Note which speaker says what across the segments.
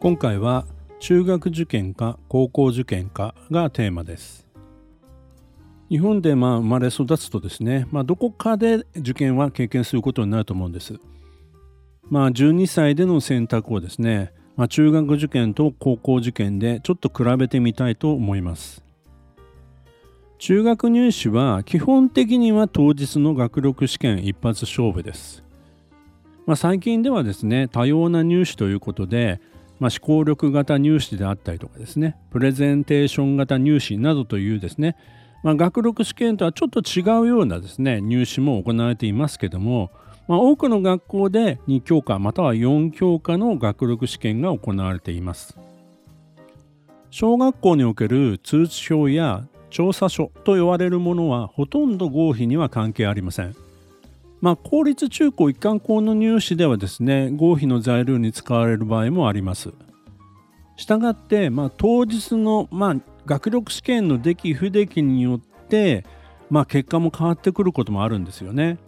Speaker 1: 今回は中学受験か高校受験かがテーマです。日本でまあ生まれ育つとですね、まあ、どこかで受験は経験することになると思うんです。まあ12歳での選択をですね、まあ、中学受験と高校受験でちょっと比べてみたいと思います。中学入試は基本的には当日の学力試験一発勝負です、まあ、最近ではですね多様な入試ということでまあ、思考力型入試であったりとかですねプレゼンテーション型入試などというですね、まあ、学力試験とはちょっと違うようなですね入試も行われていますけども、まあ、多くの学校で2教科または4教科の学力試験が行われています。小学校における通知表や調査書と呼ばれるものはほとんど合否には関係ありません。まあ、公立中高一貫校の入試ではですね合否の材料に使われる場合もあります。したがって、まあ、当日の、まあ、学力試験の出来不出来によって、まあ、結果も変わってくることもあるんですよね。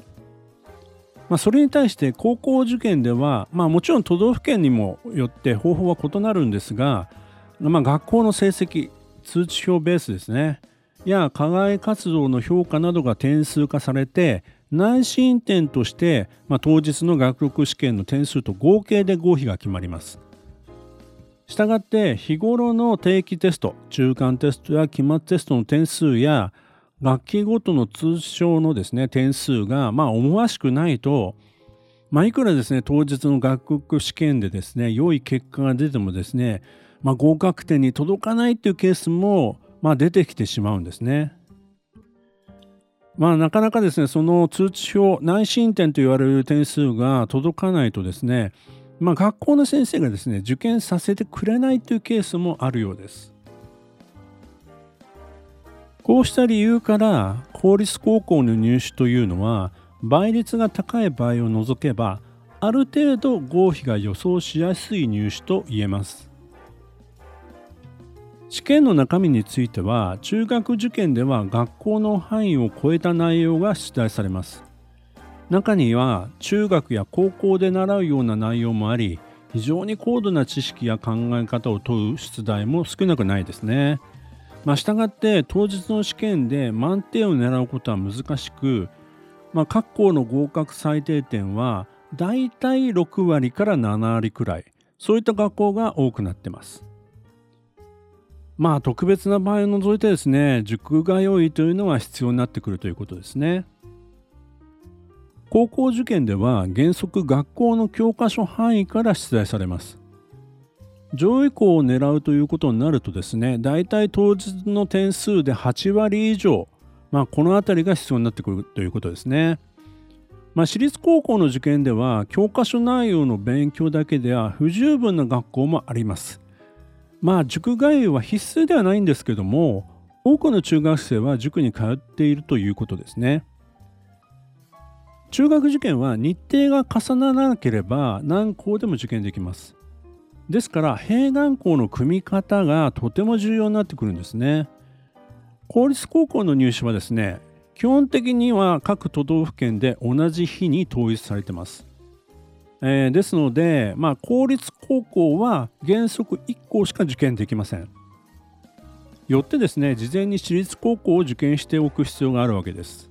Speaker 1: まあ、それに対して高校受験では、まあ、もちろん都道府県にもよって方法は異なるんですが、まあ、学校の成績通知表ベースですねや課外活動の評価などが点数化されて内申点として、まあ、当日の学力試験の点数と合計で合否が決まります。したがって日頃の定期テスト中間テストや期末テストの点数や学期ごとの通称のですね点数がまあ思わしくないと、まあ、いくらですね当日の学力試験でですね良い結果が出てもですね、まあ、合格点に届かないというケースもまあ出てきてしまうんですね。まあ、なかなかですね、その通知表、内申点と言われる点数が届かないとですね、まあ、学校の先生がですね、受験させてくれないというケースもあるようです。こうした理由から公立高校の入試というのは倍率が高い場合を除けばある程度合否が予想しやすい入試と言えます。試験の中身については中学受験では学校の範囲を超えた内容が出題されます。中には中学や高校で習うような内容もあり非常に高度な知識や考え方を問う出題も少なくないですね。まあ、したがって当日の試験で満点を狙うことは難しく、まあ、各校の合格最低点はだいたい6割から7割くらい。そういった学校が多くなってます。まあ特別な場合を除いてですね塾通いというのは必要になってくるということですね。高校受験では原則学校の教科書範囲から出題されます。上位校を狙うということになるとですね大体当日の点数で8割以上、まあ、この辺りが必要になってくるということですね。まあ、私立高校の受験では教科書内容の勉強だけでは不十分な学校もあります。まあ塾通いは必須ではないんですけども多くの中学生は塾に通っているということですね。中学受験は日程が重ならなければ何校でも受験できます。ですから併願校の組み方がとても重要になってくるんですね。公立高校の入試はですね基本的には各都道府県で同じ日に統一されてます。えー、ですので、まあ、公立高校は原則1校しか受験できません。よってですね、事前に私立高校を受験しておく必要があるわけです。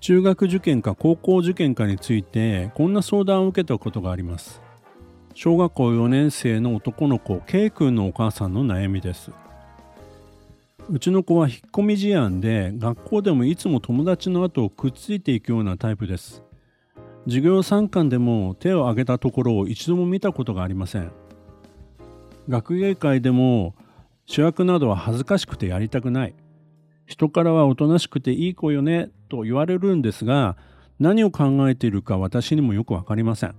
Speaker 1: 中学受験か高校受験かについて、こんな相談を受けたことがあります。小学校4年生の男の子、K 君のお母さんの悩みです。うちの子は引っ込み思案で、学校でもいつも友達の後をくっついていくようなタイプです。授業参観でも手を挙げたところを一度も見たことがありません。学芸会でも主役などは恥ずかしくてやりたくない。人からはおとなしくていい子よねと言われるんですが何を考えているか私にもよく分かりません。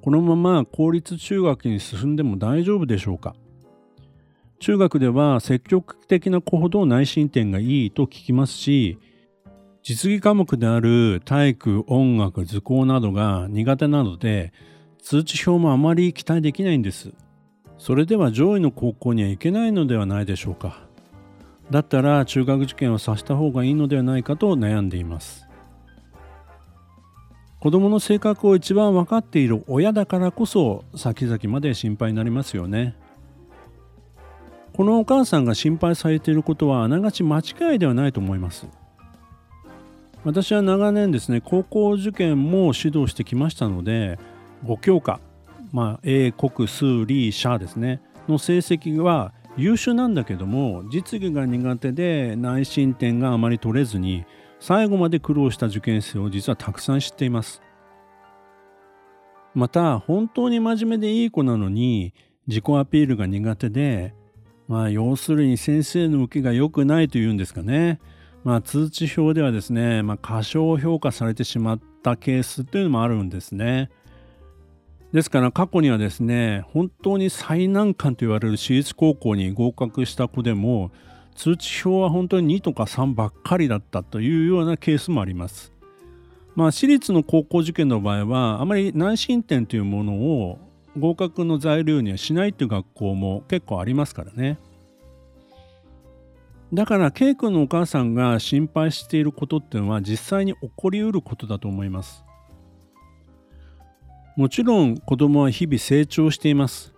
Speaker 1: このまま公立中学に進んでも大丈夫でしょうか。中学では積極的な子ほど内申点がいいと聞きますし実技科目である体育音楽図工などが苦手なので通知表もあまり期待できないんです。それでは上位の高校には行けないのではないでしょうか。だったら中学受験をさせた方がいいのではないかと悩んでいます。子供の性格を一番分かっている親だからこそ先々まで心配になりますよね。このお母さんが心配されていることはあながち間違いではないと思います。私は長年ですね高校受験も指導してきましたので5教科まあ英国数理社ですねの成績は優秀なんだけども実技が苦手で内申点があまり取れずに最後まで苦労した受験生を実はたくさん知っています。また本当に真面目でいい子なのに自己アピールが苦手でまあ要するに先生の受けが良くないというんですかね。まあ通知表ではですね、まあ、過小評価されてしまったケースっていうのもあるんですね。ですから過去にはですね本当に最難関と言われる私立高校に合格した子でも通知表は本当に2とか3ばっかりだったというようなケースもあります。まあ、私立の高校受験の場合はあまり内申点というものを合格の材料にはしないという学校も結構ありますからね。だから K 君のお母さんが心配していることっていうのは実際に起こりうることだと思います。もちろん子供は日々成長しています。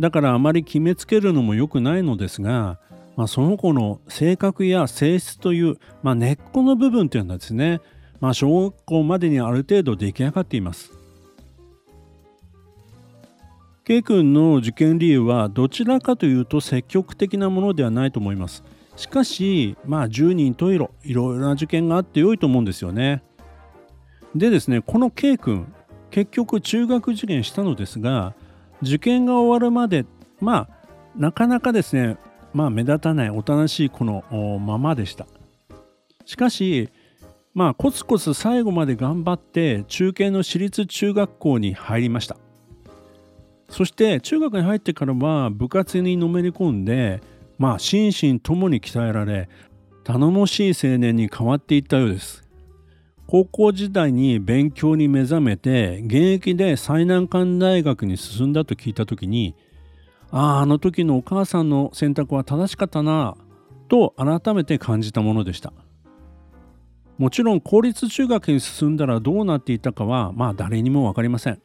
Speaker 1: だからあまり決めつけるのも良くないのですがまあ、その子の性格や性質という、まあ、根っこの部分というのはですね、まあ、小学校までにある程度出来上がっています。K 君の受験理由はどちらかというと積極的なものではないと思います。しかし、まあ、10人十色、いろいろな受験があって良いと思うんですよね。でですね、この K 君、結局中学受験したのですが、受験が終わるまで、まあ、なかなかですね、まあ目立たないおとなしい子のままでした。しかし、まあコツコツ最後まで頑張って中堅の私立中学校に入りました。そして中学に入ってからは部活にのめり込んで、まあ心身ともに鍛えられ、頼もしい青年に変わっていったようです。高校時代に勉強に目覚めて現役で最難関大学に進んだと聞いた時にあああの時のお母さんの選択は正しかったなと改めて感じたものでしたもちろん公立中学に進んだらどうなっていたかはまあ誰にも分かりません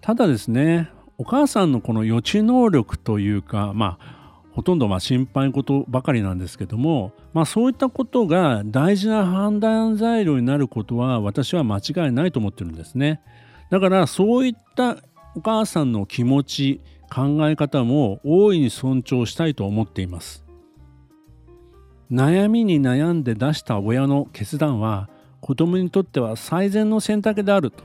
Speaker 1: ただですねお母さんのこの予知能力というかまあほとんどまあ心配事ばかりなんですけども、まあ、そういったことが大事な判断材料になることは私は間違いないと思ってるんですね。だからそういったお母さんの気持ち考え方も大いに尊重したいと思っています悩みに悩んで出した親の決断は子供にとっては最善の選択であると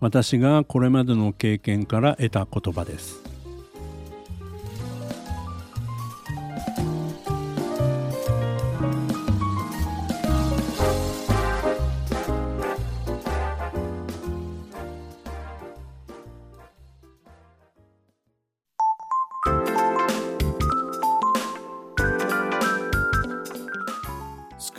Speaker 1: 私がこれまでの経験から得た言葉です